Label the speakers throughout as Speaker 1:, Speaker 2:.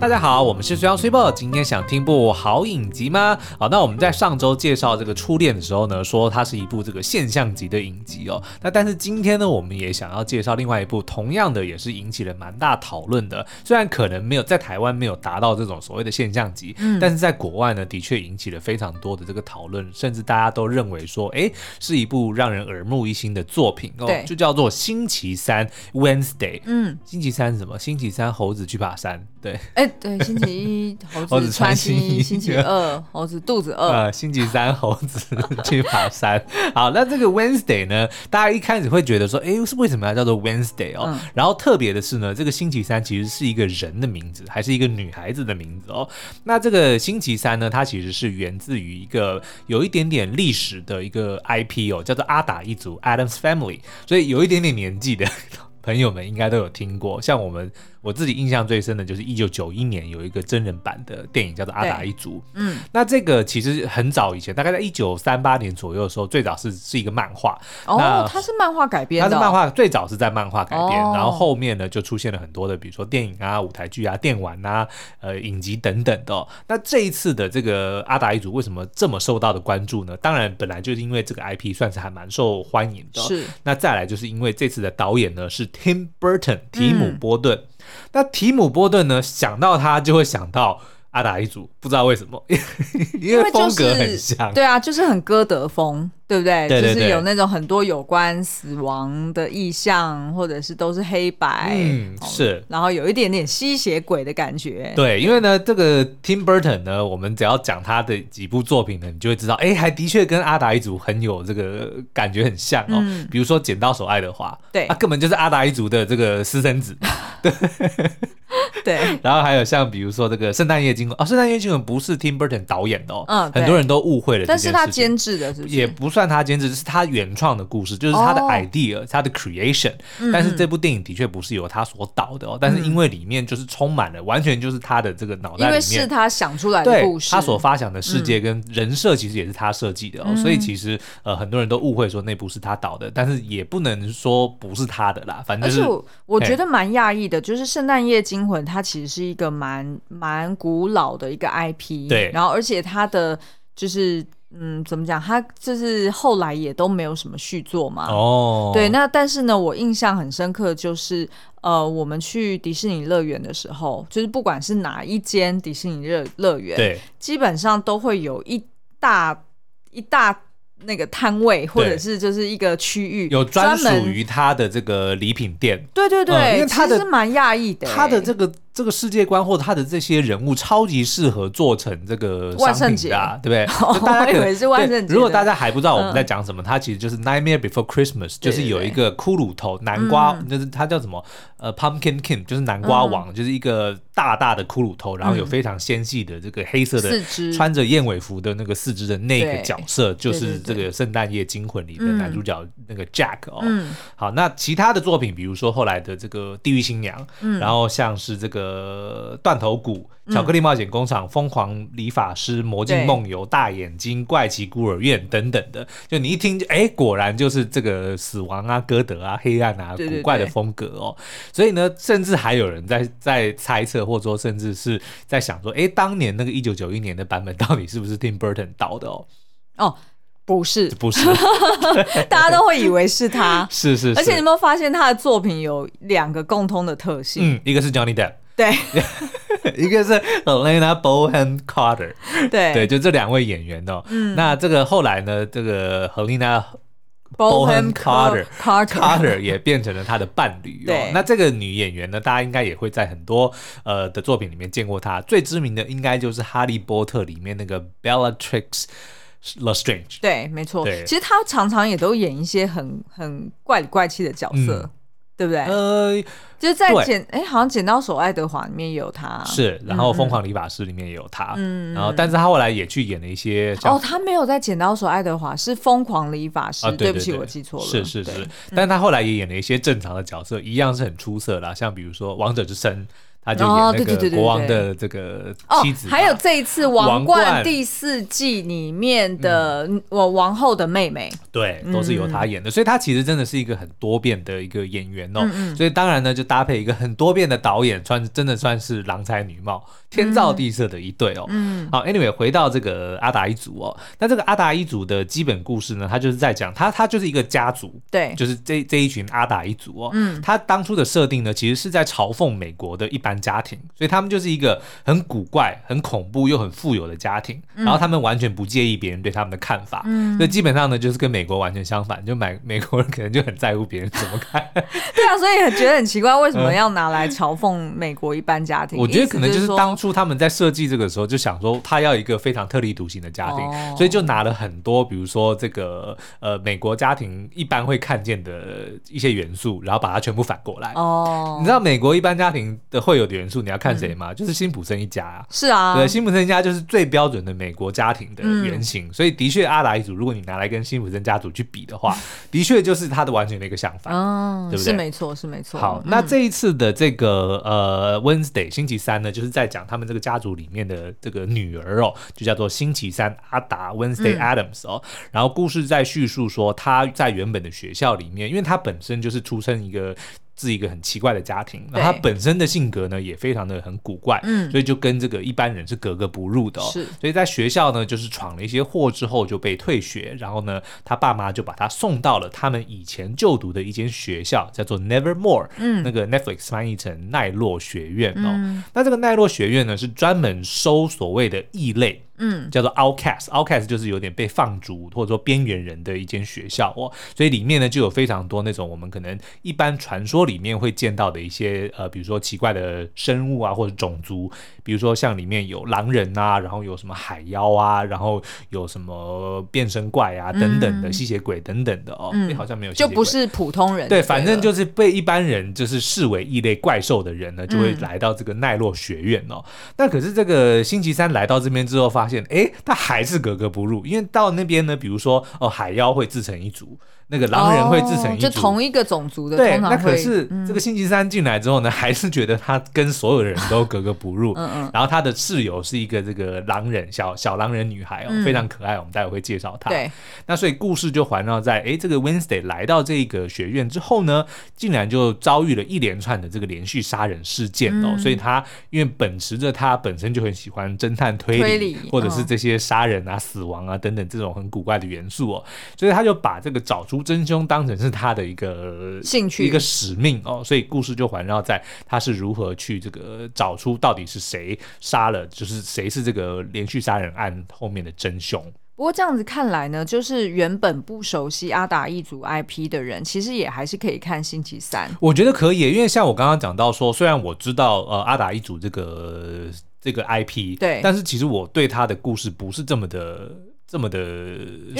Speaker 1: 大家好，我们是随阳随报。今天想听部好影集吗？好，那我们在上周介绍这个初恋的时候呢，说它是一部这个现象级的影集哦。那但是今天呢，我们也想要介绍另外一部，同样的也是引起了蛮大讨论的。虽然可能没有在台湾没有达到这种所谓的现象级，嗯，但是在国外呢，的确引起了非常多的这个讨论，甚至大家都认为说，哎，是一部让人耳目一新的作品哦，就叫做《星期三 Wednesday》。嗯，星期三是什么？星期三猴子去爬山。对，
Speaker 2: 哎，对，星期一猴子 穿新衣，星期二猴子肚子饿，
Speaker 1: 呃，星期三猴子 去爬山。好，那这个 Wednesday 呢，大家一开始会觉得说，哎，是为什么要叫做 Wednesday 哦？嗯、然后特别的是呢，这个星期三其实是一个人的名字，还是一个女孩子的名字哦？那这个星期三呢，它其实是源自于一个有一点点历史的一个 IP 哦，叫做阿达一族 （Adams Family），所以有一点点年纪的朋友们应该都有听过，像我们。我自己印象最深的就是一九九一年有一个真人版的电影叫做《阿达一族》。嗯，那这个其实很早以前，大概在一九三八年左右的时候，最早是是一个漫画。
Speaker 2: 哦，它是漫画改编的。
Speaker 1: 它是漫画，最早是在漫画改编，哦、然后后面呢就出现了很多的，比如说电影啊、舞台剧啊、电玩啊、呃影集等等的、哦。那这一次的这个《阿达一族》为什么这么受到的关注呢？当然，本来就是因为这个 IP 算是还蛮受欢迎的。是。那再来就是因为这次的导演呢是 Tim Burton 提姆波顿。嗯那提姆波顿呢？想到他就会想到阿达一族，不知道为什么，因为风格很像。
Speaker 2: 对啊，就是很歌德风。对不对？对对对，就是有那种很多有关死亡的意象，或者是都是黑白，
Speaker 1: 嗯，是，
Speaker 2: 然后有一点点吸血鬼的感觉。
Speaker 1: 对，因为呢，这个 Tim Burton 呢，我们只要讲他的几部作品呢，你就会知道，哎，还的确跟阿达一族很有这个感觉很像哦。嗯、比如说《剪刀手爱德华》，对，他根本就是阿达一族的这个私生子。对。
Speaker 2: 对，
Speaker 1: 然后还有像比如说这个《圣诞夜惊魂》哦，《圣诞夜惊魂》不是 Tim Burton 导演的哦，嗯，很多人都误会了，
Speaker 2: 但是他监制的，是不是？
Speaker 1: 也不算他监制，是他原创的故事，就是他的 idea，、哦、他的 creation。但是这部电影的确不是由他所导的哦，嗯、但是因为里面就是充满了，完全就是他的这个脑袋里面，因为
Speaker 2: 是他想出来的故事，
Speaker 1: 他所发想的世界跟人设其实也是他设计的哦，嗯、所以其实呃很多人都误会说那部是他导的，但是也不能说不是他的啦，反正、就是。而且
Speaker 2: 我，我觉得蛮讶异的，就是《圣诞夜惊魂》它其实是一个。蛮蛮古老的一个 IP，
Speaker 1: 对，
Speaker 2: 然后而且它的就是嗯，怎么讲？他就是后来也都没有什么续作嘛。哦，对，那但是呢，我印象很深刻，就是呃，我们去迪士尼乐园的时候，就是不管是哪一间迪士尼乐乐园，对，基本上都会有一大一大那个摊位，或者是就是一个区域
Speaker 1: 有专属于他的这个礼品店。
Speaker 2: 对对对，嗯、因为它的是蛮讶异的，
Speaker 1: 他的这个。这个世界观或者他的这些人物超级适合做成这个商品的，啊，对不对？
Speaker 2: 大家以为是万圣节。
Speaker 1: 如果大家还不知道我们在讲什么，嗯、它其实就是《Nightmare Before Christmas》，就是有一个骷髅头南瓜，嗯、就是它叫什么？呃，Pumpkin King，就是南瓜王，嗯、就是一个大大的骷髅头，然后有非常纤细的这个黑色的，嗯、穿着燕尾服的那个四肢的那个角色，就是这个《圣诞夜惊魂》里的男主角那个 Jack 哦。嗯、好，那其他的作品，比如说后来的这个《地狱新娘》，嗯，然后像是这个。呃，断头谷、巧克力冒险工厂、疯狂理发师、魔镜梦游、大眼睛、怪奇孤儿院等等的，就你一听，哎，果然就是这个死亡啊、歌德啊、黑暗啊、古怪的风格哦。所以呢，甚至还有人在在猜测，或者说甚至是在想说，哎，当年那个一九九一年的版本到底是不是 Tim Burton 导的哦？
Speaker 2: 哦，不是，
Speaker 1: 不是，
Speaker 2: 大家都会以为是他，
Speaker 1: 是是，是。
Speaker 2: 而且你有没有发现他的作品有两个共通的特性？
Speaker 1: 嗯，一个是 Johnny Depp。
Speaker 2: 对，
Speaker 1: 一个是 Helena Bonham Carter，对对，就这两位演员哦。嗯，那这个后来呢，这个 Helena Bonham Carter Carter 也变成了他的伴侣哦。对那这个女演员呢，大家应该也会在很多呃的作品里面见过她。最知名的应该就是《哈利波特》里面那个 Bellatrix Lestrange。
Speaker 2: 对，没错。对其实她常常也都演一些很很怪里怪气的角色。嗯对不对？呃，就是在剪哎，好像《剪刀手爱德华》里面也有他，
Speaker 1: 是，然后《疯狂理发师》里面也有他，嗯，然后，但是他后来也去演了一些，
Speaker 2: 哦，他没有在《剪刀手爱德华》，是《疯狂理发师》，对不起，我记错了，
Speaker 1: 是是是，但是他后来也演了一些正常的角色，一样是很出色的，像比如说《王者之声》。他就演那个国王的这个妻子。
Speaker 2: 哦，还有这一次《王冠》第四季里面的我王后的妹妹，
Speaker 1: 对，都是由他演的，嗯、所以他其实真的是一个很多变的一个演员哦。嗯嗯，所以当然呢，就搭配一个很多变的导演，穿真的算是郎才女貌、天造地设的一对哦。嗯，好，Anyway，回到这个阿达一族哦，那这个阿达一族的基本故事呢，他就是在讲他他就是一个家族，
Speaker 2: 对，
Speaker 1: 就是这这一群阿达一族哦。嗯，他当初的设定呢，其实是在嘲讽美国的一般家庭，所以他们就是一个很古怪、很恐怖又很富有的家庭。嗯、然后他们完全不介意别人对他们的看法，嗯，所以基本上呢，就是跟美国完全相反。就美 美国人可能就很在乎别人怎么看。
Speaker 2: 对啊，所以觉得很奇怪，为什么要拿来嘲讽美国一般家庭？
Speaker 1: 我觉得可能就是当初他们在设计这个时候就想说，他要一个非常特立独行的家庭，哦、所以就拿了很多，比如说这个呃美国家庭一般会看见的一些元素，然后把它全部反过来。哦，你知道美国一般家庭的会有的元素，你要看谁吗？嗯、就是辛普森一家啊。
Speaker 2: 是啊，
Speaker 1: 对，辛普森一家就是最标准的美国家庭的原型。嗯、所以的确，阿达一族，如果你拿来跟辛普森家族去比的话，的确就是他的完全的一个相反。哦，对不对？
Speaker 2: 是没错，是没错。
Speaker 1: 好，那这一次的这个呃 Wednesday 星期三呢，就是在讲他们这个家族里面的这个女儿哦，就叫做星期三阿达 Wednesday Adams 哦。嗯、然后故事在叙述说，他在原本的学校里面，因为他本身就是出生一个。是一个很奇怪的家庭，那他本身的性格呢也非常的很古怪，嗯，所以就跟这个一般人是格格不入的哦。是，所以在学校呢，就是闯了一些祸之后就被退学，然后呢，他爸妈就把他送到了他们以前就读的一间学校，叫做 Nevermore，嗯，那个 Netflix 翻译成奈落学院哦。嗯，那这个奈落学院呢是专门收所谓的异类。嗯，叫做 outcast，outcast 就是有点被放逐或者说边缘人的一间学校哦，所以里面呢就有非常多那种我们可能一般传说里面会见到的一些呃，比如说奇怪的生物啊或者种族，比如说像里面有狼人啊，然后有什么海妖啊，然后有什么变身怪啊等等的吸血鬼等等的哦，嗯、好像没有，
Speaker 2: 就不是普通人，
Speaker 1: 对，反正就是被一般人就是视为异类怪兽的人呢，就会来到这个奈落学院哦。那、嗯、可是这个星期三来到这边之后发现。哎，他还是格格不入，因为到那边呢，比如说哦，海妖会自成一族。那个狼人会自成一族，
Speaker 2: 就同一个种族的。
Speaker 1: 对，那可是这个星期三进来之后呢，还是觉得他跟所有的人都格格不入。嗯嗯。然后他的室友是一个这个狼人，小小狼人女孩哦，非常可爱。我们待会会介绍她。对。那所以故事就环绕在，哎，这个 Wednesday 来到这个学院之后呢，竟然就遭遇了一连串的这个连续杀人事件哦。所以他因为秉持着他本身就很喜欢侦探推理，或者是这些杀人啊、死亡啊等等这种很古怪的元素哦，所以他就把这个找出。真凶当成是他的一个兴趣，一个使命哦，所以故事就环绕在他是如何去这个找出到底是谁杀了，就是谁是这个连续杀人案后面的真凶。
Speaker 2: 不过这样子看来呢，就是原本不熟悉阿达一族 IP 的人，其实也还是可以看星期三。
Speaker 1: 我觉得可以，因为像我刚刚讲到说，虽然我知道呃阿达一族这个这个 IP，对，但是其实我对他的故事不是这么的。这么的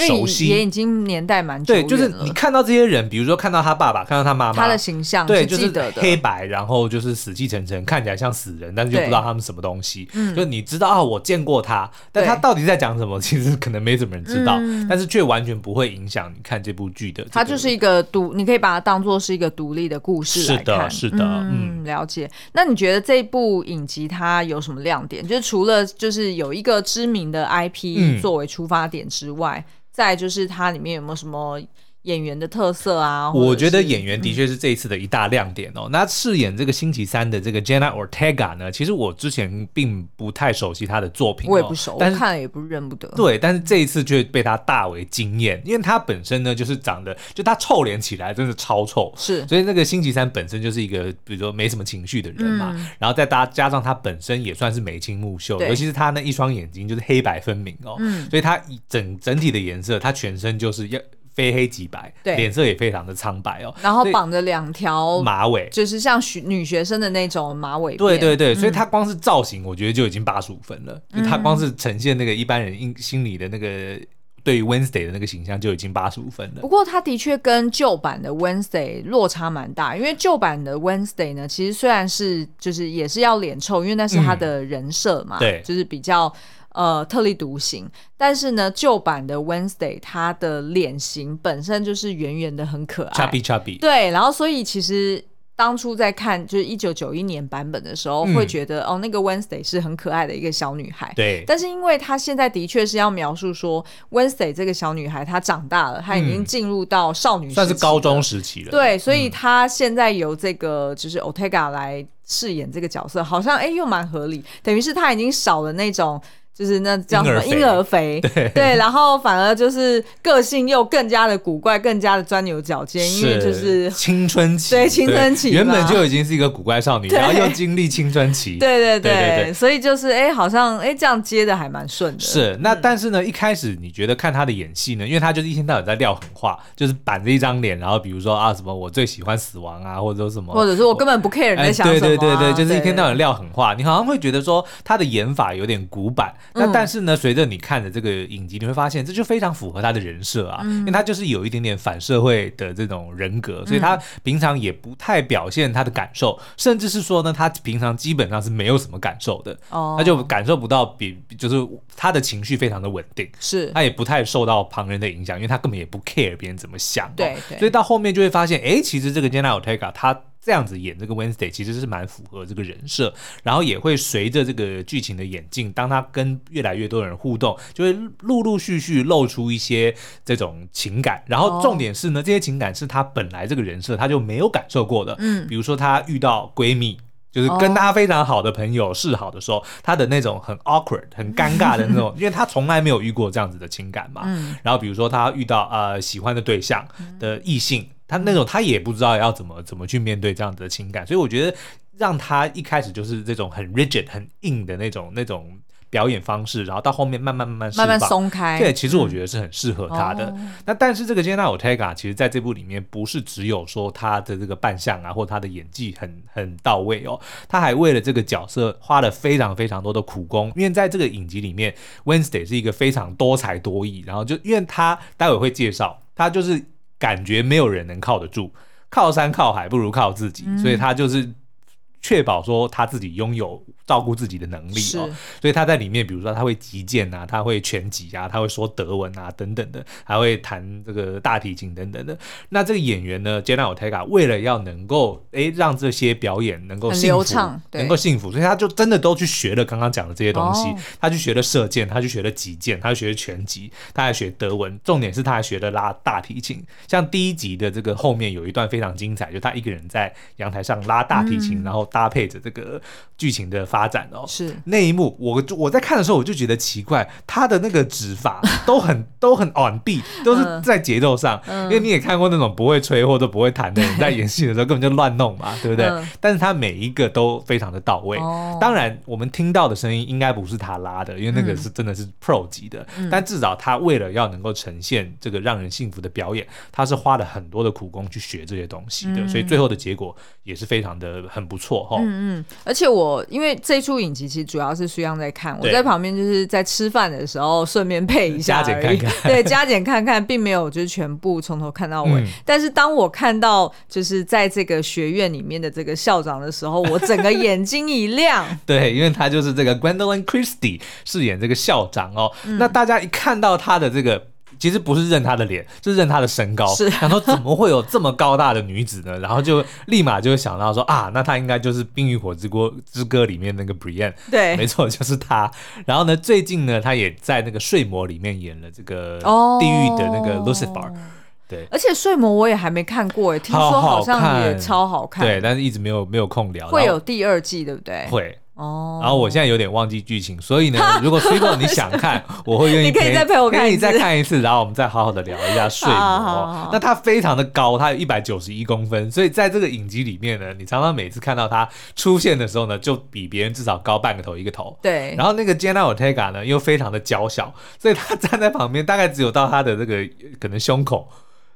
Speaker 1: 熟悉，
Speaker 2: 也已经年代蛮久。
Speaker 1: 对，就是你看到这些人，比如说看到他爸爸，看到他妈妈，
Speaker 2: 他的形象，
Speaker 1: 对，就是黑白，然后就是死气沉沉，看起来像死人，但是就不知道他们什么东西。嗯，就你知道啊，我见过他，但他到底在讲什么，其实可能没什么人知道，但是却完全不会影响你看这部剧的。
Speaker 2: 它就是一个独，你可以把它当做是一个独立的故事来看。
Speaker 1: 是的，是的，嗯，
Speaker 2: 了解。那你觉得这部影集它有什么亮点？就是除了就是有一个知名的 IP 作为出发。八点之外，再就是它里面有没有什么演员的特色啊？
Speaker 1: 我觉得演员的确是这一次的一大亮点哦。嗯、那饰演这个星期三的这个 Jenna Ortega 呢，其实我之前并不太熟悉她的作品，哦，
Speaker 2: 我也不熟，但是看了也不认不得。
Speaker 1: 对，但是这一次却被她大为惊艳，因为她本身呢就是长得，就她臭脸起来真的超臭，是，所以那个星期三本身就是一个，比如说没什么情绪的人嘛，嗯、然后再搭加上她本身也算是眉清目秀，尤其是她那一双眼睛就是黑白分明哦，嗯、所以她整整体的颜色，她全身就是要。非黑即白，对，脸色也非常的苍白哦。
Speaker 2: 然后绑着两条
Speaker 1: 马尾，
Speaker 2: 就是像学女学生的那种马尾。
Speaker 1: 对对对，所以她光是造型，我觉得就已经八十五分了。嗯、就她光是呈现那个一般人心心里的那个对于 Wednesday 的那个形象，就已经八十五分了。
Speaker 2: 不过她的确跟旧版的 Wednesday 落差蛮大，因为旧版的 Wednesday 呢，其实虽然是就是也是要脸臭，因为那是她的人设嘛，嗯、对，就是比较。呃，特立独行，但是呢，旧版的 Wednesday 她的脸型本身就是圆圆的，很可爱，chubby chubby。对，然后所以其实当初在看就是一九九一年版本的时候，嗯、会觉得哦，那个 Wednesday 是很可爱的一个小女孩。
Speaker 1: 对。
Speaker 2: 但是因为她现在的确是要描述说，Wednesday 这个小女孩她长大了，她已经进入到少女
Speaker 1: 算是高中时期了。
Speaker 2: 对，所以她现在由这个就是 Ortega 来饰演这个角色，好像哎又蛮合理，等于是她已经少了那种。就是那叫什么婴儿肥，对，对，然后反而就是个性又更加的古怪，更加的钻牛角尖，因为就是
Speaker 1: 青春期，
Speaker 2: 对青春期，
Speaker 1: 原本就已经是一个古怪少女，然后又经历青春期，
Speaker 2: 对对对所以就是哎，好像哎这样接的还蛮顺的。
Speaker 1: 是，那但是呢，一开始你觉得看她的演戏呢，因为她就是一天到晚在撂狠话，就是板着一张脸，然后比如说啊什么我最喜欢死亡啊，或者说什么，
Speaker 2: 或者是我根本不 care 你在想什么，
Speaker 1: 对对对对，就是一天到晚撂狠话，你好像会觉得说她的演法有点古板。那、嗯、但是呢，随着你看的这个影集，你会发现这就非常符合他的人设啊，嗯、因为他就是有一点点反社会的这种人格，所以他平常也不太表现他的感受，嗯、甚至是说呢，他平常基本上是没有什么感受的，哦、他就感受不到比就是他的情绪非常的稳定，
Speaker 2: 是。
Speaker 1: 他也不太受到旁人的影响，因为他根本也不 care 别人怎么想，哦，
Speaker 2: 对，对，
Speaker 1: 所以到后面就会发现，哎，其实这个 Jenna Ortega 他。这样子演这个 Wednesday 其实是蛮符合这个人设，然后也会随着这个剧情的演进，当他跟越来越多人互动，就会陆陆续续露出一些这种情感。然后重点是呢，这些情感是他本来这个人设他就没有感受过的。嗯，比如说他遇到闺蜜，就是跟他非常好的朋友示好的时候，他的那种很 awkward、很尴尬的那种，因为他从来没有遇过这样子的情感嘛。嗯，然后比如说他遇到呃喜欢的对象的异性。他那种他也不知道要怎么怎么去面对这样子的情感，所以我觉得让他一开始就是这种很 rigid 很硬的那种那种表演方式，然后到后面慢慢慢慢
Speaker 2: 慢慢松开。
Speaker 1: 对，其实我觉得是很适合他的。嗯、那但是这个 Jenna Ortega 其实在这部里面不是只有说他的这个扮相啊，或他的演技很很到位哦，他还为了这个角色花了非常非常多的苦功。因为在这个影集里面，Wednesday 是一个非常多才多艺，然后就因为他待会会介绍，他就是。感觉没有人能靠得住，靠山靠海不如靠自己，嗯、所以他就是确保说他自己拥有。照顾自己的能力哦，所以他在里面，比如说他会击剑啊，他会拳击啊，他会说德文啊等等的，还会弹这个大提琴等等的。那这个演员呢，Jenna Ortega 为了要能够诶让这些表演能够幸福，能够幸福，所以他就真的都去学了刚刚讲的这些东西。哦、他去学了射箭，他去学了击剑，他去学了拳击，他还学德文，重点是他还学了拉大提琴。像第一集的这个后面有一段非常精彩，就他一个人在阳台上拉大提琴，嗯、然后搭配着这个剧情的发发展哦，是。那一幕，我我在看的时候我就觉得奇怪，他的那个指法都很都很 on beat，都是在节奏上。嗯、因为你也看过那种不会吹或者不会弹的人 在演戏的时候根本就乱弄嘛，对不对？嗯、但是他每一个都非常的到位。哦、当然，我们听到的声音应该不是他拉的，因为那个是真的是 pro 级的。嗯、但至少他为了要能够呈现这个让人幸福的表演，他是花了很多的苦功去学这些东西的，嗯、所以最后的结果也是非常的很不错哈。
Speaker 2: 嗯嗯，而且我因为。这出影集其实主要是苏央在看，我在旁边就是在吃饭的时候顺便配一下加减看看，对，加减看看，并没有就是全部从头看到尾。嗯、但是当我看到就是在这个学院里面的这个校长的时候，我整个眼睛一亮。
Speaker 1: 对，因为他就是这个 Gwendoline Christie 饰演这个校长哦。嗯、那大家一看到他的这个。其实不是认她的脸，是认她的身高。是，然后怎么会有这么高大的女子呢？然后就立马就想到说啊，那她应该就是《冰与火之歌之歌》里面那个 Brienne。对，没错，就是她。然后呢，最近呢，她也在那个《睡魔》里面演了这个地狱的那个 Lucifer。哦、对，
Speaker 2: 而且《睡魔》我也还没看过，哎，听说好像也超好看。
Speaker 1: 对，但是一直没有没有空聊。
Speaker 2: 会有第二季，对不对？
Speaker 1: 会。哦，然后我现在有点忘记剧情，所以呢，如果 Sweetbo 你想看，我会愿意陪，
Speaker 2: 你可以再陪我看，
Speaker 1: 可以再看一次，然后我们再好好的聊一下睡魔。那他非常的高，他有一百九十一公分，所以在这个影集里面呢，你常常每次看到他出现的时候呢，就比别人至少高半个头一个头。对。然后那个 Jenna Ortega 呢，又非常的娇小，所以他站在旁边大概只有到他的这个可能胸口。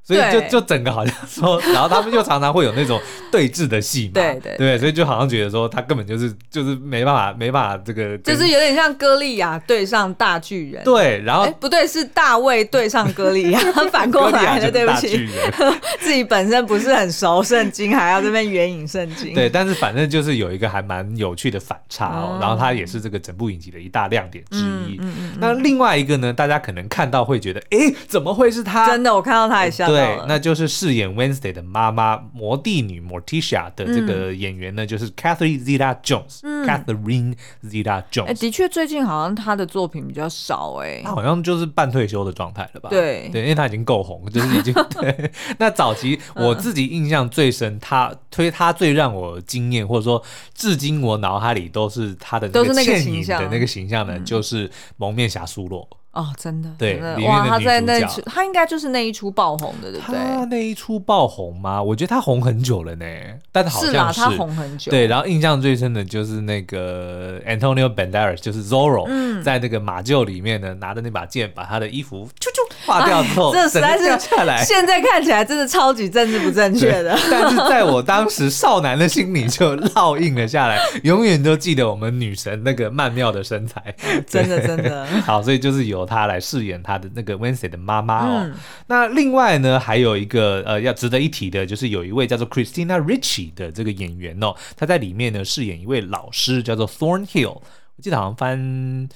Speaker 1: 所以就就整个好像说，然后他们就常常会有那种对峙的戏嘛，对对对，所以就好像觉得说他根本就是就是没办法没办法这个，
Speaker 2: 就是有点像歌利亚对上大巨人，
Speaker 1: 对，然后
Speaker 2: 不对，是大卫对上歌利亚，反过来了，对不起，自己本身不是很熟圣经，还要这边援引圣经，
Speaker 1: 对，但是反正就是有一个还蛮有趣的反差哦，然后他也是这个整部影集的一大亮点之一。那另外一个呢，大家可能看到会觉得，哎，怎么会是他？
Speaker 2: 真的，我看到他也吓。
Speaker 1: 对，那就是饰演 Wednesday 的妈妈魔帝女 Morticia 的这个演员呢，嗯、就是 Catherine Zeta-Jones、嗯。Catherine Zeta-Jones。
Speaker 2: 哎，的确，最近好像她的作品比较少哎。
Speaker 1: 她好像就是半退休的状态了吧？
Speaker 2: 对
Speaker 1: 对，因为她已经够红，就是已经 对。那早期我自己印象最深，她推她最让我惊艳，或者说至今我脑海里都是她的那个倩影的那个形象呢，就是蒙面侠苏洛。
Speaker 2: 哦，真的，
Speaker 1: 对，
Speaker 2: 哇，他在那一出，他应该就是那一出爆红的，对不对？
Speaker 1: 他那一出爆红吗？我觉得他红很久了呢，但好像
Speaker 2: 是他红很久。
Speaker 1: 对，然后印象最深的就是那个 Antonio Banderas，就是 Zorro，在那个马厩里面呢，拿着那把剑，把他的衣服啾啾划掉之后，
Speaker 2: 这实在是
Speaker 1: 下来，
Speaker 2: 现在看起来真的超级政治不正确的。
Speaker 1: 但是在我当时少男的心里就烙印了下来，永远都记得我们女神那个曼妙的身材，
Speaker 2: 真 的真的。
Speaker 1: 好，所以就是由她来饰演她的那个 Wednesday 的妈妈哦。嗯、那另外呢，还有一个呃要值得一提的，就是有一位叫做 Christina Richie 的这个演员哦，她在里面呢饰演一位老师，叫做 Thornhill。我记得好像翻。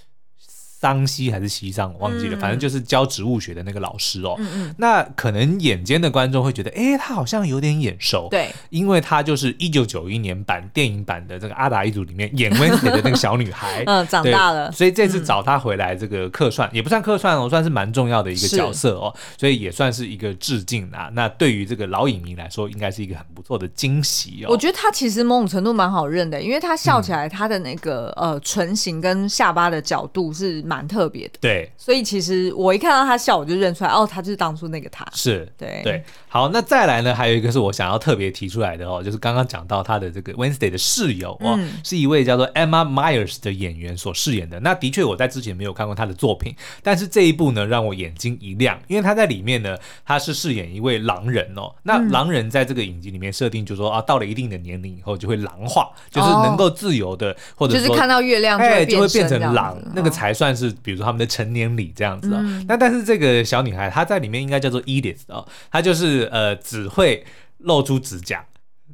Speaker 1: 桑西还是西藏，我忘记了，嗯、反正就是教植物学的那个老师哦。嗯嗯，那可能眼尖的观众会觉得，哎，他好像有点眼熟。
Speaker 2: 对，
Speaker 1: 因为他就是一九九一年版电影版的这个《阿达一族》里面演温斯的那个小女孩。
Speaker 2: 嗯，长大了。
Speaker 1: 所以这次找他回来，这个客串、嗯、也不算客串哦，算是蛮重要的一个角色哦。是所以也算是一个致敬啊。那对于这个老影迷来说，应该是一个很不错的惊喜哦。
Speaker 2: 我觉得他其实某种程度蛮好认的，因为他笑起来，他的那个、嗯、呃唇形跟下巴的角度是蛮特别的。
Speaker 1: 对，
Speaker 2: 所以其实我一看到他笑，我就认出来，哦，他就是当初那个他。
Speaker 1: 是，
Speaker 2: 对
Speaker 1: 对。好，那再来呢，还有一个是我想要特别提出来的哦，就是刚刚讲到他的这个 Wednesday 的室友哦，嗯、是一位叫做 Emma Myers 的演员所饰演的。那的确我在之前没有看过他的作品，但是这一部呢让我眼睛一亮，因为他在里面呢，他是饰演一位狼人哦。那狼人在这个影集里面设定就是说啊，到了一定的年龄以后就会狼化，就是能够自由的，哦、或者
Speaker 2: 就是看到月亮哎
Speaker 1: 就会变成狼，那个才算是比如说他们的成年礼这样子啊、哦。嗯、那但是这个小女孩她在里面应该叫做 Edith 哦，她就是呃只会。会露出指甲，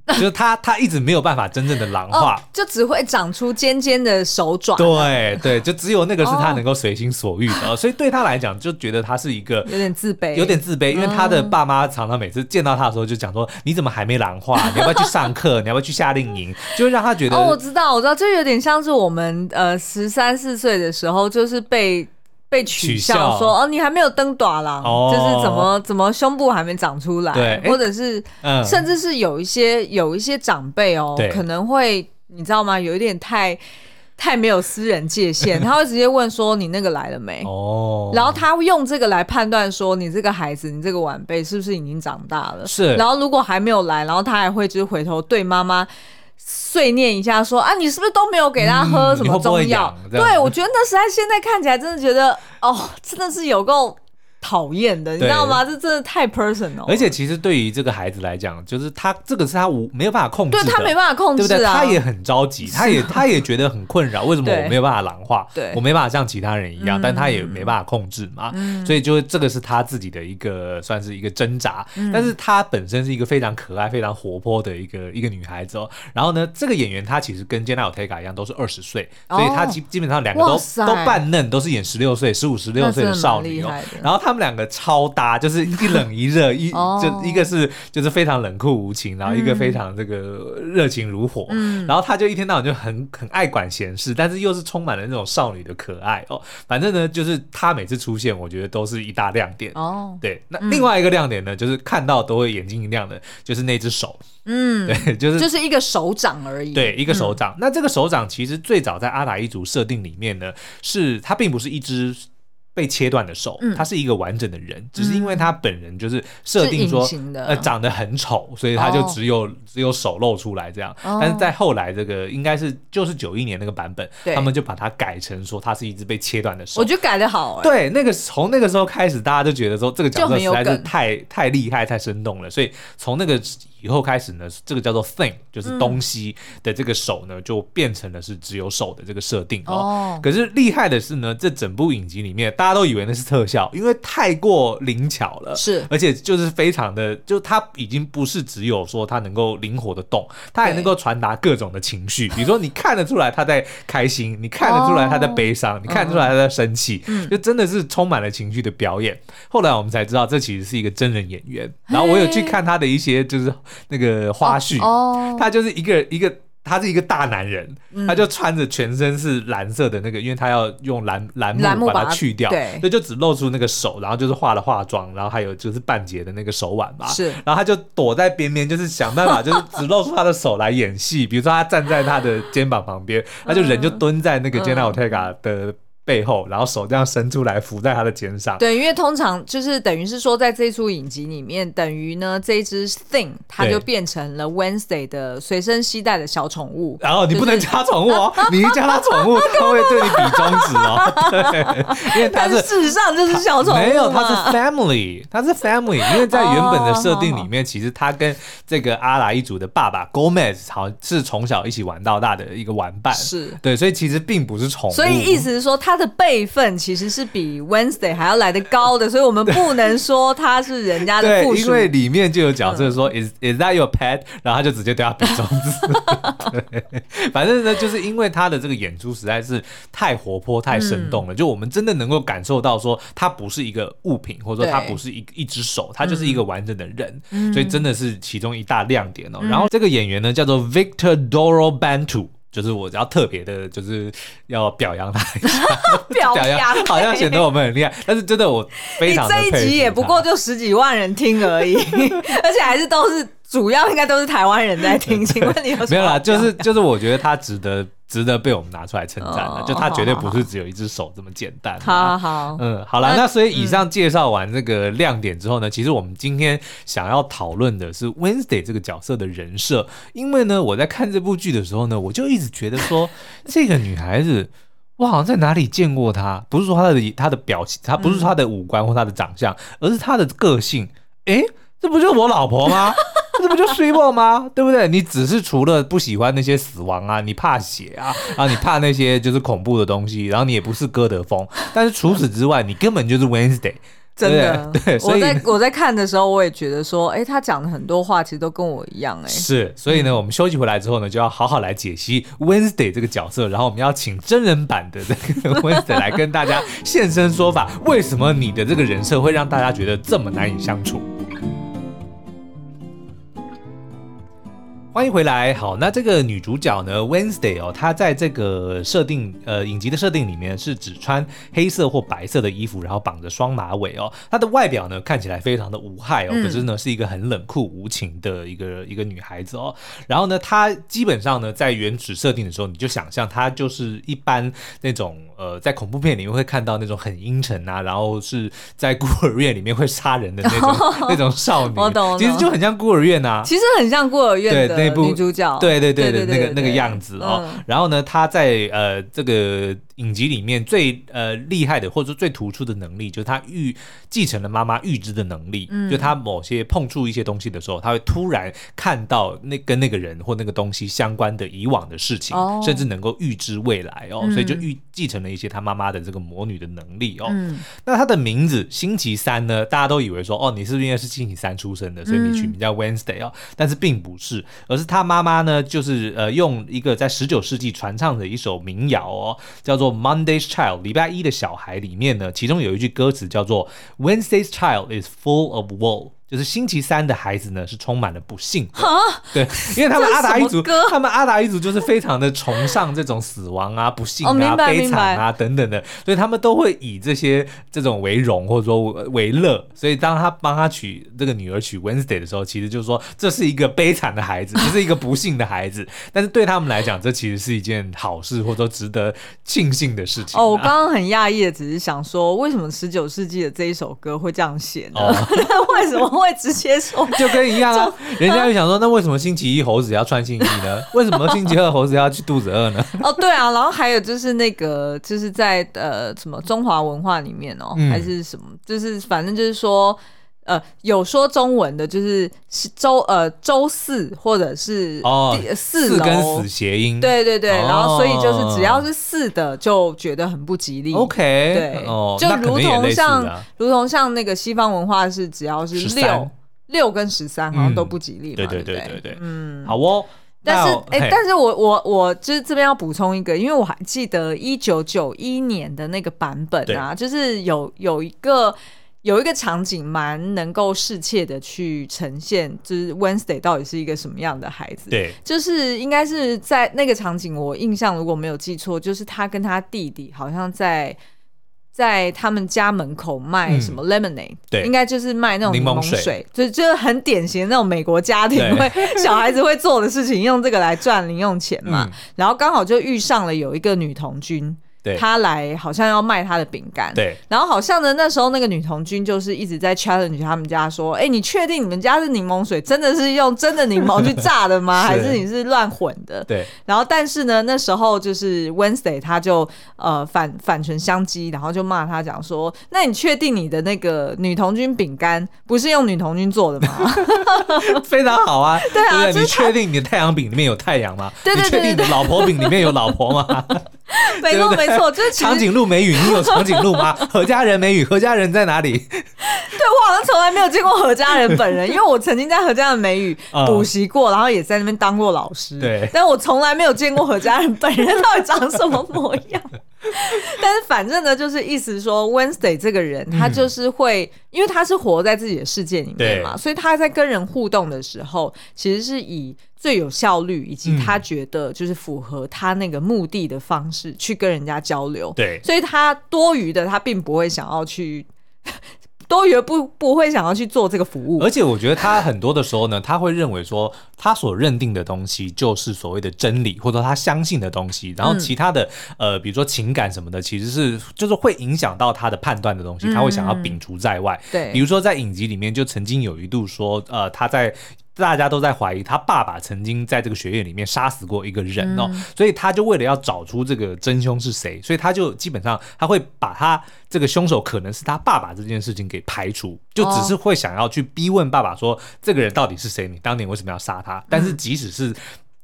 Speaker 1: 就是他，他一直没有办法真正的狼化，哦、
Speaker 2: 就只会长出尖尖的手爪。
Speaker 1: 对对，就只有那个是他能够随心所欲的，哦、所以对他来讲，就觉得他是一个
Speaker 2: 有点自卑，
Speaker 1: 有点自卑，因为他的爸妈常常每次见到他的时候就讲说：“你怎么还没狼化？你要不要去上课？你要不要去夏令营？”就会让他觉得，
Speaker 2: 哦，我知道，我知道，就有点像是我们呃十三四岁的时候，就是被。被取笑说哦，你还没有登短廊，哦、就是怎么怎么胸部还没长出来，对或者是、嗯、甚至是有一些有一些长辈哦，可能会你知道吗？有一点太太没有私人界限，他会直接问说你那个来了没？哦，然后他会用这个来判断说你这个孩子，你这个晚辈是不是已经长大了？
Speaker 1: 是，
Speaker 2: 然后如果还没有来，然后他还会就是回头对妈妈。碎念一下说啊，你是不是都没有给他喝什么中药？嗯、对，我觉得那实在现在看起来真的觉得哦，真的是有够。讨厌的，你知道吗？这真的太 personal。
Speaker 1: 而且其实对于这个孩子来讲，就是他这个是他无没有办法控制，
Speaker 2: 对他没办法控制，
Speaker 1: 对不对？他也很着急，他也他也觉得很困扰。为什么我没有办法狼化？对，我没办法像其他人一样，但他也没办法控制嘛。所以就这个是他自己的一个算是一个挣扎。但是他本身是一个非常可爱、非常活泼的一个一个女孩子哦。然后呢，这个演员她其实跟 Jenna Ortega 一样，都是二十岁，所以她基基本上两个都都扮嫩，都是演十六岁、十五、十六岁的少女哦。然后他们两个超。搭就是一冷一热，一就一个是就是非常冷酷无情，然后一个非常这个热情如火，嗯，然后他就一天到晚就很很爱管闲事，但是又是充满了那种少女的可爱哦。反正呢，就是他每次出现，我觉得都是一大亮点哦。对，那另外一个亮点呢，就是看到都会眼睛一亮的，就是那只手，嗯，对，就是
Speaker 2: 就是一个手掌而已，
Speaker 1: 对，一个手掌。那这个手掌其实最早在阿达一族设定里面呢，是它并不是一只。被切断的手，他是一个完整的人，只是因为他本人就是设定说，呃，长得很丑，所以他就只有只有手露出来这样。但是在后来这个应该是就是九一年那个版本，他们就把它改成说他是一只被切断的手。
Speaker 2: 我觉得改的好，
Speaker 1: 对，那个从那个时候开始，大家就觉得说这个角色实在是太太厉害、太生动了，所以从那个。以后开始呢，这个叫做 thing，就是东西的这个手呢，就变成了是只有手的这个设定哦。哦可是厉害的是呢，这整部影集里面，大家都以为那是特效，因为太过灵巧了。
Speaker 2: 是，
Speaker 1: 而且就是非常的，就它已经不是只有说它能够灵活的动，它还能够传达各种的情绪。比如说，你看得出来他在开心，你看得出来他在悲伤，哦、你看得出来他在生气，嗯、就真的是充满了情绪的表演。后来我们才知道，这其实是一个真人演员。然后我有去看他的一些就是那个花絮，哦、他就是一个一个。他是一个大男人，嗯、他就穿着全身是蓝色的那个，因为他要用蓝蓝木把它去掉，对，所以就只露出那个手，然后就是化了化妆，然后还有就是半截的那个手腕吧，是，然后他就躲在边边，就是想办法，就是只露出他的手来演戏，比如说他站在他的肩膀旁边，他就人就蹲在那个 Jenna Ortega 的。背后，然后手这样伸出来，扶在他的肩上。
Speaker 2: 对，因为通常就是等于是说，在这出影集里面，等于呢这一只 Thing 它就变成了 Wednesday 的随身携带的小宠物。
Speaker 1: 然后你不能加宠物哦，你一加它宠物，它会对你比中指哦。对，因为它是
Speaker 2: 事实上就是小宠物，
Speaker 1: 没有，它是 Family，它是 Family。因为在原本的设定里面，其实它跟这个阿拉一族的爸爸 Gomez 好像是从小一起玩到大的一个玩伴。是对，所以其实并不是宠物。
Speaker 2: 所以意思是说，它。他的辈分其实是比 Wednesday 还要来得高的，所以我们不能说他是人家的附属。
Speaker 1: 因为里面就有角色说、嗯、Is Is that your pet？然后他就直接对他比中指。对，反正呢，就是因为他的这个演出实在是太活泼、太生动了，嗯、就我们真的能够感受到说，他不是一个物品，或者说他不是一一只手，他就是一个完整的人，嗯、所以真的是其中一大亮点哦。嗯、然后这个演员呢，叫做 Victor Doro Bantu。就是我只要特别的，就是要表扬他一下，
Speaker 2: 表扬，
Speaker 1: 好像显得我们很厉害，但是真的我非常的。
Speaker 2: 你这一集也不过就十几万人听而已，而且还是都是主要应该都是台湾人在听，请问你有什么？
Speaker 1: 没有啦，就是就是我觉得他值得。值得被我们拿出来称赞的，哦、就他绝对不是只有一只手这么简单。
Speaker 2: 好好，
Speaker 1: 嗯，好了，那所以以上介绍完这个亮点之后呢，嗯、其实我们今天想要讨论的是 Wednesday 这个角色的人设，因为呢，我在看这部剧的时候呢，我就一直觉得说，这个女孩子，我好像在哪里见过她，不是说她的她的表情，她不是说她的五官或她的长相，而是她的个性。哎，这不就是我老婆吗？这不就睡过吗？对不对？你只是除了不喜欢那些死亡啊，你怕血啊，啊，你怕那些就是恐怖的东西，然后你也不是歌德风，但是除此之外，你根本就是 Wednesday，
Speaker 2: 真的。
Speaker 1: 对，
Speaker 2: 我在我在看的时候，我也觉得说，哎，他讲的很多话其实都跟我一样，哎，
Speaker 1: 是。所以呢，我们休息回来之后呢，就要好好来解析 Wednesday 这个角色，然后我们要请真人版的这个 Wednesday 来跟大家现身说法，为什么你的这个人设会让大家觉得这么难以相处？欢迎回来，好，那这个女主角呢，Wednesday 哦，她在这个设定，呃，影集的设定里面是只穿黑色或白色的衣服，然后绑着双马尾哦。她的外表呢看起来非常的无害哦，可是呢是一个很冷酷无情的一个一个女孩子哦。然后呢，她基本上呢在原始设定的时候，你就想象她就是一般那种呃，在恐怖片里面会看到那种很阴沉啊，然后是在孤儿院里面会杀人的那种 那种少女。我懂，我懂，其实就很像孤儿院啊，
Speaker 2: 其实很像孤儿院的。
Speaker 1: 对。那部
Speaker 2: 女主角，
Speaker 1: 对对对对，那个那个样子哦。嗯、然后呢，她在呃这个。影集里面最呃厉害的，或者说最突出的能力，就是他预继承了妈妈预知的能力。嗯，就他某些碰触一些东西的时候，他会突然看到那跟那个人或那个东西相关的以往的事情，哦、甚至能够预知未来哦。嗯、所以就预继承了一些他妈妈的这个魔女的能力哦。嗯，那他的名字星期三呢，大家都以为说哦，你是不是应该是星期三出生的，所以你取名叫 Wednesday 哦？嗯、但是并不是，而是他妈妈呢，就是呃用一个在十九世纪传唱的一首民谣哦，叫做。Monday's Child，礼拜一的小孩里面呢，其中有一句歌词叫做 Wednesday's Child is full of wool。就是星期三的孩子呢，是充满了不幸。哈，对，因为他们阿达一族，他们阿达一族就是非常的崇尚这种死亡啊、不幸啊、哦、悲惨啊等等的，所以他们都会以这些这种为荣或者说为乐。所以当他帮他取这个女儿取 Wednesday 的时候，其实就是说这是一个悲惨的孩子，这是一个不幸的孩子。但是对他们来讲，这其实是一件好事，或者说值得庆幸的事情、啊。
Speaker 2: 哦，我刚刚很讶异的，只是想说，为什么十九世纪的这一首歌会这样写呢？哦、为什么会？会直接说，
Speaker 1: 就跟一样啊。人家就想说，那为什么星期一猴子要穿新衣呢？为什么星期二猴子要去肚子饿呢？
Speaker 2: 哦，对啊。然后还有就是那个，就是在呃什么中华文化里面哦，还是什么，就是反正就是说。呃，有说中文的，就是是周呃周四或者是
Speaker 1: 哦
Speaker 2: 四
Speaker 1: 四跟死谐音，
Speaker 2: 对对对，然后所以就是只要是四的就觉得很不吉利。
Speaker 1: OK，
Speaker 2: 对，就如同像如同像那个西方文化是只要是六六跟十三好像都不吉利嘛，
Speaker 1: 对对对对对，嗯，好哦。
Speaker 2: 但是哎，但是我我我就是这边要补充一个，因为我还记得一九九一年的那个版本啊，就是有有一个。有一个场景蛮能够适切的去呈现，就是 Wednesday 到底是一个什么样的孩子。
Speaker 1: 对，
Speaker 2: 就是应该是在那个场景，我印象如果没有记错，就是他跟他弟弟好像在在他们家门口卖什么 lemonade，、嗯、对，应该就是卖那种柠檬水，就就是很典型的那种美国家庭会 小孩子会做的事情，用这个来赚零用钱嘛。嗯、然后刚好就遇上了有一个女童军。他来好像要卖他的饼干，
Speaker 1: 对，
Speaker 2: 然后好像呢，那时候那个女童军就是一直在 challenge 他们家说，哎，你确定你们家是柠檬水真的是用真的柠檬去榨的吗？还是你是乱混的？
Speaker 1: 对。
Speaker 2: 然后但是呢，那时候就是 Wednesday 他就呃反反唇相讥，然后就骂他讲说，那你确定你的那个女童军饼干不是用女童军做的吗？
Speaker 1: 非常好啊，
Speaker 2: 对啊，
Speaker 1: 你确定你的太阳饼里面有太阳吗？
Speaker 2: 对对对，
Speaker 1: 你确定你的老婆饼里面有老婆吗？
Speaker 2: 没 错没错，就是
Speaker 1: 长颈鹿美语，你有长颈鹿吗？何家人美语，何家人在哪里？对，
Speaker 2: 我好像从来没有见过何家人本人，因为我曾经在何家人美语补习过，然后也在那边当过老师。
Speaker 1: 对，
Speaker 2: 但我从来没有见过何家人本人到底长什么模样。但是反正呢，就是意思说，Wednesday 这个人，他就是会，因为他是活在自己的世界里面嘛，所以他在跟人互动的时候，其实是以。最有效率，以及他觉得就是符合他那个目的的方式去跟人家交流。
Speaker 1: 对，
Speaker 2: 所以他多余的他并不会想要去 多余的不不会想要去做这个服务。
Speaker 1: 而且我觉得他很多的时候呢，他会认为说他所认定的东西就是所谓的真理，或者说他相信的东西。然后其他的呃，比如说情感什么的，其实是就是会影响到他的判断的东西，他会想要摒除在外。
Speaker 2: 对，
Speaker 1: 比如说在影集里面就曾经有一度说，呃，他在。大家都在怀疑他爸爸曾经在这个学院里面杀死过一个人哦，嗯、所以他就为了要找出这个真凶是谁，所以他就基本上他会把他这个凶手可能是他爸爸这件事情给排除，就只是会想要去逼问爸爸说，这个人到底是谁？你当年为什么要杀他？但是即使是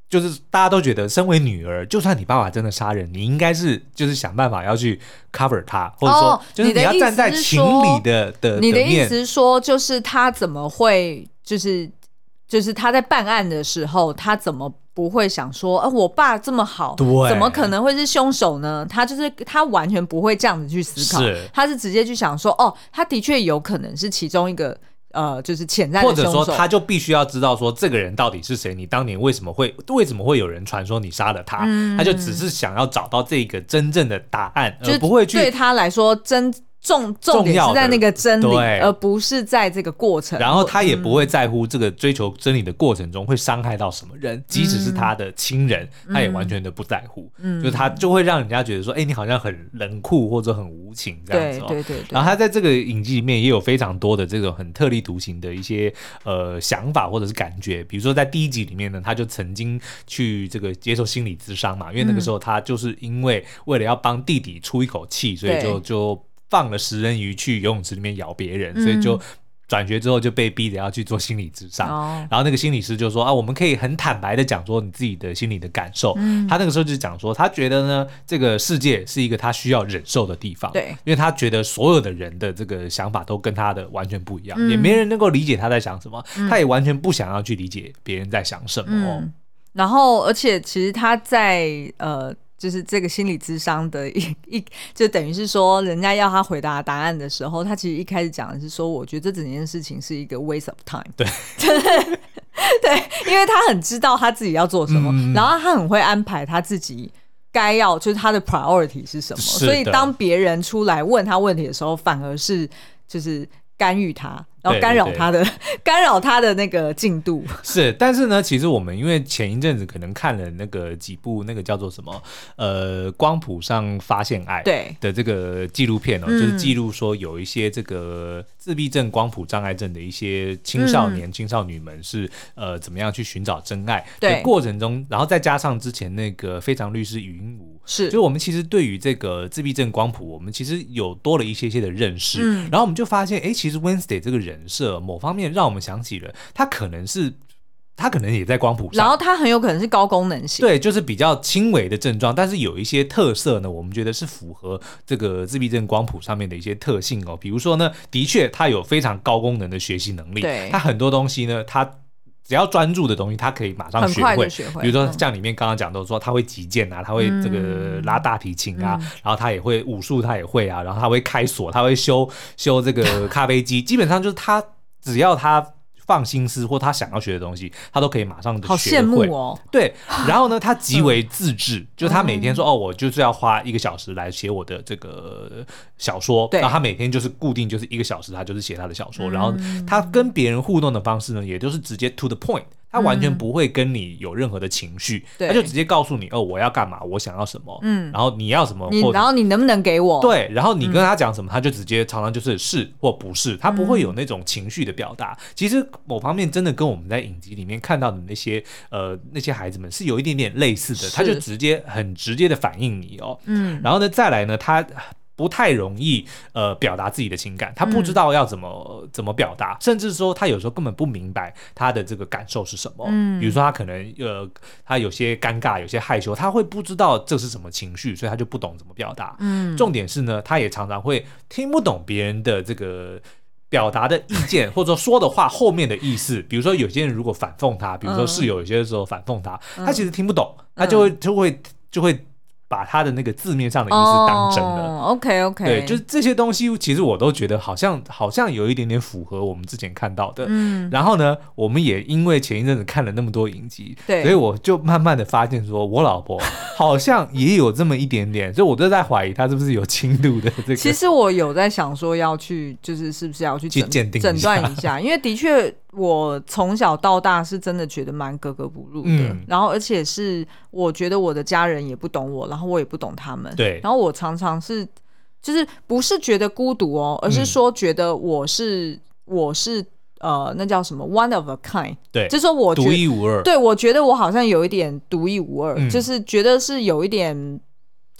Speaker 1: 就是大家都觉得身为女儿，就算你爸爸真的杀人，你应该是就是想办法要去 cover 他，或者说就是你要站在情理的的
Speaker 2: 你的意思是说，就是他怎么会就是。就是他在办案的时候，他怎么不会想说，呃，我爸这么好，
Speaker 1: 对
Speaker 2: 怎么可能会是凶手呢？他就是他完全不会这样子去思考，
Speaker 1: 是
Speaker 2: 他是直接去想说，哦，他的确有可能是其中一个，呃，就是潜在的
Speaker 1: 或者说他就必须要知道说这个人到底是谁？你当年为什么会为什么会有人传说你杀了他？嗯、他就只是想要找到这个真正的答案，就不会去
Speaker 2: 对他来说真。重重点是在那个真理，而不是在这个过程。
Speaker 1: 然后他也不会在乎这个追求真理的过程中会伤害到什么人，即使是他的亲人，他也完全的不在乎。嗯，就他就会让人家觉得说，哎，你好像很冷酷或者很无情这样子。
Speaker 2: 对对对。
Speaker 1: 然后他在这个影集里面也有非常多的这种很特立独行的一些呃想法或者是感觉，比如说在第一集里面呢，他就曾经去这个接受心理咨商嘛，因为那个时候他就是因为为了要帮弟弟出一口气，所以就就。放了食人鱼去游泳池里面咬别人，所以就转学之后就被逼着要去做心理咨商。嗯、然后那个心理师就说啊，我们可以很坦白的讲说你自己的心理的感受。嗯、他那个时候就讲说，他觉得呢，这个世界是一个他需要忍受的地方。
Speaker 2: 对，
Speaker 1: 因为他觉得所有的人的这个想法都跟他的完全不一样，嗯、也没人能够理解他在想什么，嗯、他也完全不想要去理解别人在想什么。
Speaker 2: 嗯、然后，而且其实他在呃。就是这个心理智商的一一，就等于是说，人家要他回答答案的时候，他其实一开始讲的是说，我觉得这整件事情是一个 waste of time。
Speaker 1: 对，
Speaker 2: 对，因为他很知道他自己要做什么，嗯、然后他很会安排他自己该要，就是他的 priority 是什
Speaker 1: 么。
Speaker 2: 所以当别人出来问他问题的时候，反而是就是干预他。然后干扰他的对对对干扰他的那个进度
Speaker 1: 是，但是呢，其实我们因为前一阵子可能看了那个几部那个叫做什么呃光谱上发现爱对的这个纪录片哦，就是记录说有一些这个自闭症光谱障碍症的一些青少年、嗯、青少女们是呃怎么样去寻找真爱的过程中，然后再加上之前那个非常律师语音舞是，就我们其实对于这个自闭症光谱，我们其实有多了一些些的认识，嗯、然后我们就发现哎，其实 Wednesday 这个人。人设某方面让我们想起了他可能是。他可能也在光谱上，
Speaker 2: 然后他很有可能是高功能性，
Speaker 1: 对，就是比较轻微的症状，但是有一些特色呢，我们觉得是符合这个自闭症光谱上面的一些特性哦。比如说呢，的确他有非常高功能的学习能力，
Speaker 2: 对，
Speaker 1: 他很多东西呢，他只要专注的东西，他可以马上学会。学会，比如说像里面刚刚讲的说，他会击剑啊，他会这个拉大提琴啊，嗯、然后他也会武术，他也会啊，然后他会开锁，他会修修这个咖啡机，基本上就是他只要他。放心思或他想要学的东西，他都可以马上就学会。好羡慕哦。对，然后呢，他极为自制，嗯、就他每天说哦，我就是要花一个小时来写我的这个小说。对，然后他每天就是固定就是一个小时，他就是写他的小说。嗯、然后他跟别人互动的方式呢，也就是直接 to the point。他完全不会跟你有任何的情绪，嗯、他就直接告诉你哦，我要干嘛，我想要什么，嗯，然后你要什么，
Speaker 2: 你然后你能不能给我？
Speaker 1: 对，然后你跟他讲什么，嗯、他就直接常常就是是或不是，他不会有那种情绪的表达。嗯、其实某方面真的跟我们在影集里面看到的那些呃那些孩子们是有一点点类似的，他就直接很直接的反应你哦，嗯，然后呢再来呢他。不太容易呃表达自己的情感，他不知道要怎么、嗯、怎么表达，甚至说他有时候根本不明白他的这个感受是什么。嗯，比如说他可能呃他有些尴尬，有些害羞，他会不知道这是什么情绪，所以他就不懂怎么表达。嗯，重点是呢，他也常常会听不懂别人的这个表达的意见，或者说说的话后面的意思。比如说有些人如果反讽他，比如说室友有些时候反讽他，嗯、他其实听不懂，他就会就会就会。把他的那个字面上的意思当真了。
Speaker 2: Oh, OK OK，
Speaker 1: 对，就是这些东西，其实我都觉得好像好像有一点点符合我们之前看到的。嗯，然后呢，我们也因为前一阵子看了那么多影集，对，所以我就慢慢的发现，说我老婆 好像也有这么一点点，所以我都在怀疑她是不是有轻度的这个。
Speaker 2: 其实我有在想说要去，就是是不是要去
Speaker 1: 去鉴定
Speaker 2: 诊断一下，因为的确。我从小到大是真的觉得蛮格格不入的，嗯、然后而且是我觉得我的家人也不懂我，然后我也不懂他们。
Speaker 1: 对，
Speaker 2: 然后我常常是就是不是觉得孤独哦，而是说觉得我是、嗯、我是呃，那叫什么 one of a kind，
Speaker 1: 对，
Speaker 2: 就是说我
Speaker 1: 独一无二。
Speaker 2: 对，我觉得我好像有一点独一无二，嗯、就是觉得是有一点。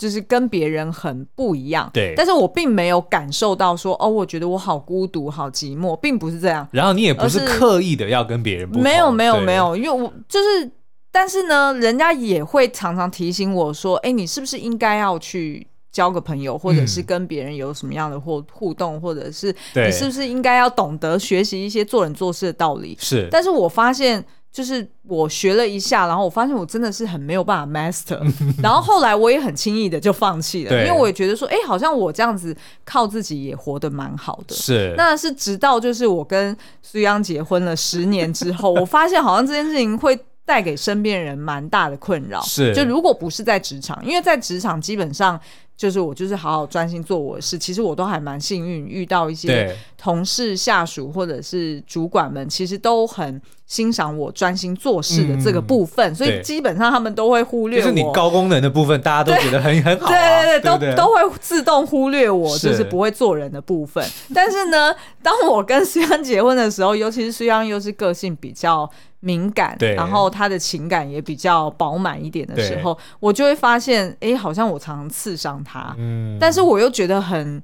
Speaker 2: 就是跟别人很不一样，
Speaker 1: 对，
Speaker 2: 但是我并没有感受到说，哦，我觉得我好孤独、好寂寞，并不是这样。
Speaker 1: 然后你也不是刻意的要跟别人不，
Speaker 2: 没有，没有，没有，因为我就是，但是呢，人家也会常常提醒我说，哎，你是不是应该要去交个朋友，或者是跟别人有什么样的互互动，嗯、或者是你是不是应该要懂得学习一些做人做事的道理？
Speaker 1: 是，
Speaker 2: 但是我发现。就是我学了一下，然后我发现我真的是很没有办法 master，然后后来我也很轻易的就放弃了，对因为我也觉得说，哎，好像我这样子靠自己也活得蛮好的。
Speaker 1: 是，
Speaker 2: 那是直到就是我跟苏央结婚了十年之后，我发现好像这件事情会带给身边人蛮大的困扰。
Speaker 1: 是，
Speaker 2: 就如果不是在职场，因为在职场基本上。就是我就是好好专心做我的事，其实我都还蛮幸运，遇到一些同事、下属或者是主管们，其实都很欣赏我专心做事的这个部分，嗯、所以基本上他们都会忽略我。
Speaker 1: 就是你高功能的部分，大家都觉得很对很好、啊，
Speaker 2: 对。对对，
Speaker 1: 对？对
Speaker 2: 都都会自动忽略我，就是不会做人的部分。是 但是呢，当我跟苏央结婚的时候，尤其是苏央又是个性比较。敏感，然后他的情感也比较饱满一点的时候，我就会发现，哎，好像我常常刺伤他，嗯，但是我又觉得很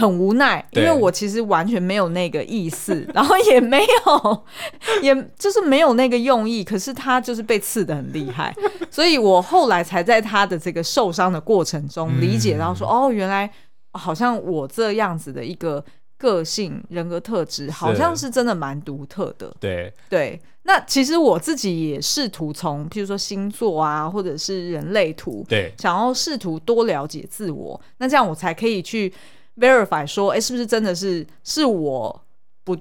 Speaker 2: 很无奈，因为我其实完全没有那个意思，然后也没有，也就是没有那个用意，可是他就是被刺的很厉害，所以我后来才在他的这个受伤的过程中理解到说，嗯、哦，原来好像我这样子的一个个性人格特质，好像是真的蛮独特的，
Speaker 1: 对。
Speaker 2: 对。那其实我自己也试图从，譬如说星座啊，或者是人类图，
Speaker 1: 对，
Speaker 2: 想要试图多了解自我，那这样我才可以去 verify 说，哎，是不是真的是是我不，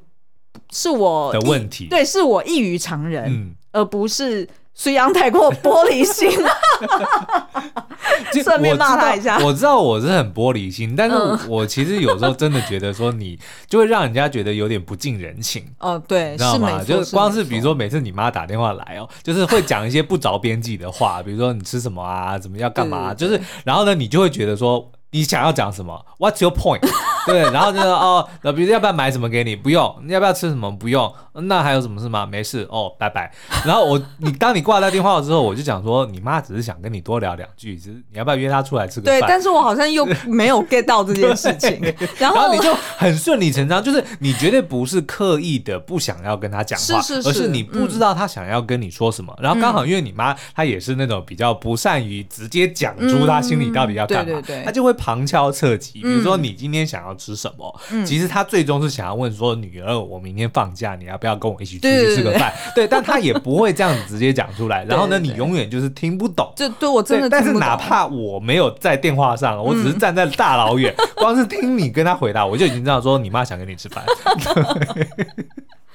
Speaker 2: 是我
Speaker 1: 的问题？
Speaker 2: 对，是我异于常人，嗯，而不是。苏央太过玻璃心，顺便骂他一下。
Speaker 1: 我知道我是很玻璃心，但是我其实有时候真的觉得说你就会让人家觉得有点不近人情。
Speaker 2: 哦，对，
Speaker 1: 你知道吗？就是光是比如说每次你妈打电话来哦，就是会讲一些不着边际的话，比如说你吃什么啊，怎么要干嘛，就是然后呢，你就会觉得说。你想要讲什么？What's your point？对，然后就说哦，那比如要不要买什么给你？不用。你要不要吃什么？不用。那还有什么事吗？没事。哦，拜拜。然后我，你当你挂掉电话之后，我就讲说，你妈只是想跟你多聊两句，只是你要不要约她出来吃个饭？
Speaker 2: 对，但是我好像又没有 get 到这件事情。然后，
Speaker 1: 然后你就很顺理成章，就是你绝对不是刻意的不想要跟她讲话，
Speaker 2: 是是是，
Speaker 1: 而是你不知道她想要跟你说什么。嗯、然后刚好因为你妈她也是那种比较不善于直接讲出她心里到底要干嘛，嗯、对对对，她就会旁敲侧击。比如说你今天想要吃什么，嗯、其实他最终是想要问说，女儿，我明天放假，你要不要跟我一起出去吃个饭？对，但他也不会这样子直接讲出来。然后呢，你永远就是听不懂。
Speaker 2: 这对我真的，
Speaker 1: 但是哪怕我没有在电话上，我只是站在大老远，嗯、光是听你跟他回答，我就已经知道说你妈想跟你吃饭。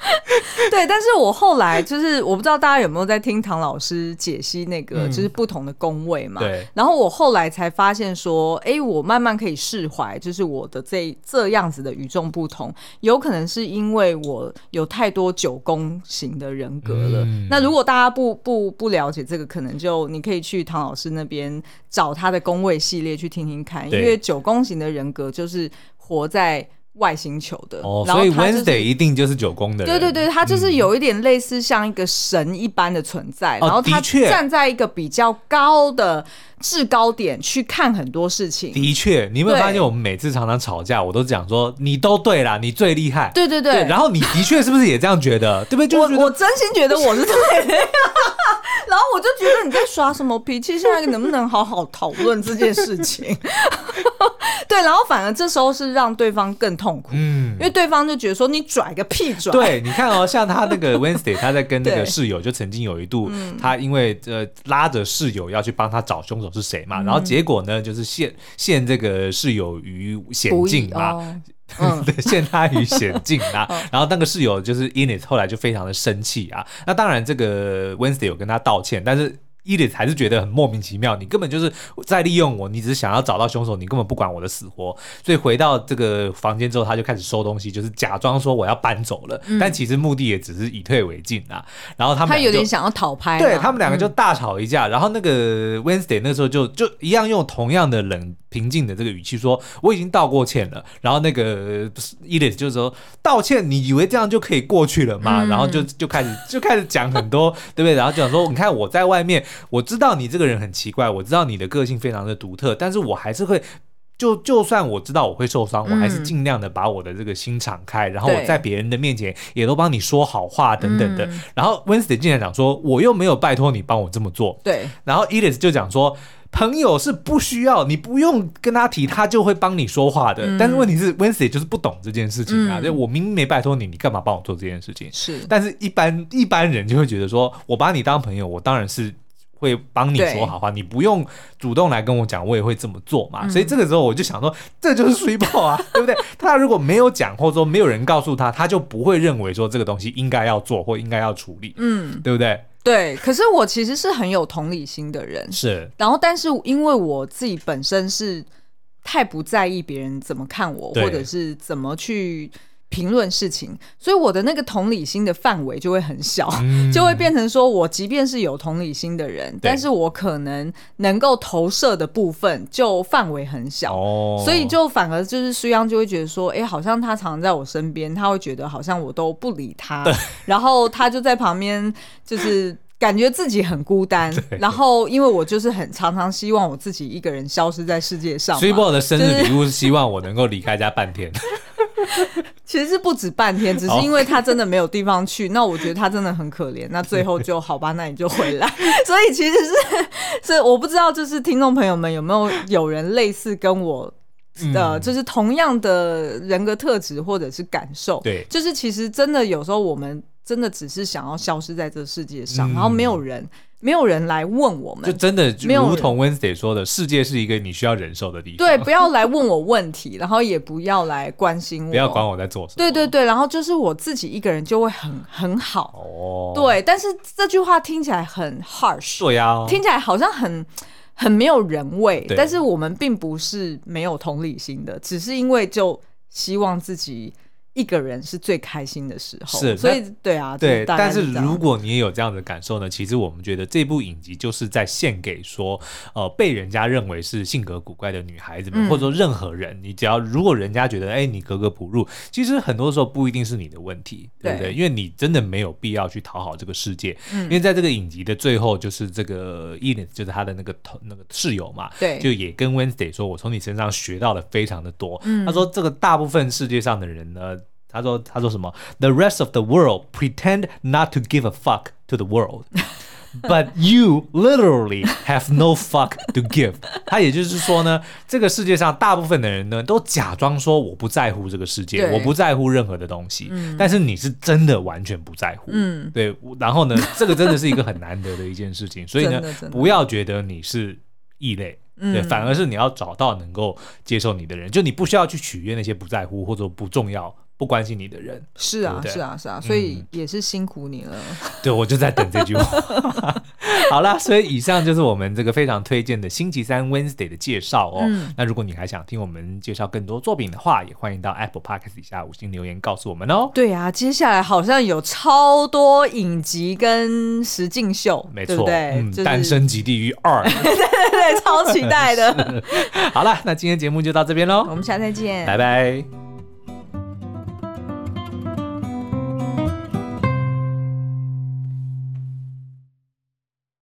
Speaker 2: 对，但是我后来就是我不知道大家有没有在听唐老师解析那个就是不同的宫位嘛？对。然后我后来才发现说，哎，我慢慢可以释怀，就是我的这这样子的与众不同，有可能是因为我有太多九宫型的人格了。嗯、那如果大家不不不了解这个，可能就你可以去唐老师那边找他的宫位系列去听听看，因为九宫型的人格就是活在。外星球的，
Speaker 1: 哦，所以 Wednesday 一定就是九宫的人。
Speaker 2: 对对对，他就是有一点类似像一个神一般的存在，然后他站在一个比较高的制高点去看很多事情。
Speaker 1: 的确，你有没有发现我们每次常常吵架，我都讲说你都对啦，你最厉害。
Speaker 2: 对对对，
Speaker 1: 然后你的确是不是也这样觉得？对不对？
Speaker 2: 我我真心觉得我是对的，然后我就觉得你在耍什么脾气？现在能不能好好讨论这件事情？对，然后反而这时候是让对方更痛苦，嗯，因为对方就觉得说你拽个屁拽。
Speaker 1: 对，你看哦，像他那个 Wednesday，他在跟那个室友，就曾经有一度，他因为呃拉着室友要去帮他找凶手是谁嘛，然后结果呢就是陷陷这个室友于险境嘛，嗯，陷他于险境啊。然后那个室友就是 Init，后来就非常的生气啊。那当然这个 Wednesday 有跟他道歉，但是。伊丽还是觉得很莫名其妙，你根本就是在利用我，你只是想要找到凶手，你根本不管我的死活。所以回到这个房间之后，他就开始收东西，就是假装说我要搬走了，嗯、但其实目的也只是以退为进啊。然后他们
Speaker 2: 他有点想要讨拍，
Speaker 1: 对他们两个就大吵一架。嗯、然后那个 Wednesday 那时候就就一样用同样的冷平静的这个语气说：“我已经道过歉了。”然后那个伊丽就是说：“道歉，你以为这样就可以过去了吗？”嗯、然后就就开始就开始讲很多，对不对？然后就想说：“你看我在外面。”我知道你这个人很奇怪，我知道你的个性非常的独特，但是我还是会，就就算我知道我会受伤，嗯、我还是尽量的把我的这个心敞开，然后我在别人的面前也都帮你说好话等等的。嗯、然后 Wednesday 竟然讲说，我又没有拜托你帮我这么做。
Speaker 2: 对。
Speaker 1: 然后 Edith 就讲说，朋友是不需要，你不用跟他提，他就会帮你说话的。嗯、但是问题是 Wednesday 就是不懂这件事情啊，就、嗯、我明明没拜托你，你干嘛帮我做这件事情？是。但是一般一般人就会觉得说，我把你当朋友，我当然是。会帮你说好话，你不用主动来跟我讲，我也会这么做嘛。嗯、所以这个时候我就想说，这就是水泡啊，对不对？他如果没有讲，或者说没有人告诉他，他就不会认为说这个东西应该要做或应该要处理，嗯，对不对？
Speaker 2: 对。可是我其实是很有同理心的人，
Speaker 1: 是。
Speaker 2: 然后，但是因为我自己本身是太不在意别人怎么看我，或者是怎么去。评论事情，所以我的那个同理心的范围就会很小，嗯、就会变成说，我即便是有同理心的人，但是我可能能够投射的部分就范围很小，哦、所以就反而就是苏央就会觉得说，哎、欸，好像他常常在我身边，他会觉得好像我都不理他，然后他就在旁边，就是感觉自己很孤单，然后因为我就是很常常希望我自己一个人消失在世界上，
Speaker 1: 所以我的生日礼物是希望我能够离开家半天。
Speaker 2: 其实是不止半天，只是因为他真的没有地方去。那我觉得他真的很可怜。那最后就好吧，那你就回来。所以其实是，所以我不知道，就是听众朋友们有没有有人类似跟我的，就是同样的人格特质或者是感受。对，就是其实真的有时候我们真的只是想要消失在这世界上，然后没有人。没有人来问我们，
Speaker 1: 就真的就如同 Wednesday 说的，世界是一个你需要忍受的地方。
Speaker 2: 对，不要来问我问题，然后也不要来关心我，
Speaker 1: 不要管我在做什么。
Speaker 2: 对对对，然后就是我自己一个人就会很很好。哦，对，但是这句话听起来很 harsh，
Speaker 1: 对呀，
Speaker 2: 听起来好像很很没有人味。但是我们并不是没有同理心的，只是因为就希望自己一个人是最开心的时候，
Speaker 1: 是，
Speaker 2: 所以对啊，
Speaker 1: 对。但是如果你也有这样的感受呢，其实我们觉得这部影集就是在献给说，呃，被人家认为是性格古怪的女孩子们，嗯、或者说任何人，你只要如果人家觉得哎你格格不入，其实很多时候不一定是你的问题，对不对？对，因为你真的没有必要去讨好这个世界。嗯、因为在这个影集的最后，就是这个 Enid 就是他的那个同那个室友嘛，
Speaker 2: 对，
Speaker 1: 就也跟 Wednesday 说，我从你身上学到了非常的多。嗯、他说这个大部分世界上的人呢。他说：“他说什么？The rest of the world pretend not to give a fuck to the world, but you literally have no fuck to give。他也就是说呢，这个世界上大部分的人呢，都假装说我不在乎这个世界，我不在乎任何的东西。嗯、但是你是真的完全不在乎。嗯，对。然后呢，这个真的是一个很难得的一件事情。所以呢，不要觉得你是异类，对，反而是你要找到能够接受你的人。就你不需要去取悦那些不在乎或者不重要。”不关心你的人
Speaker 2: 是啊，对对是啊，是啊，所以也是辛苦你了。
Speaker 1: 嗯、对，我就在等这句话。好啦，所以以上就是我们这个非常推荐的星期三 Wednesday 的介绍哦。嗯、那如果你还想听我们介绍更多作品的话，也欢迎到 Apple Podcast 底下五星留言告诉我们哦。
Speaker 2: 对啊，接下来好像有超多影集跟实境秀，
Speaker 1: 没错，对，嗯就是、单身即地狱二，
Speaker 2: 对对对，超期待的。
Speaker 1: 好了，那今天节目就到这边喽，
Speaker 2: 我们下次再见，
Speaker 1: 拜拜。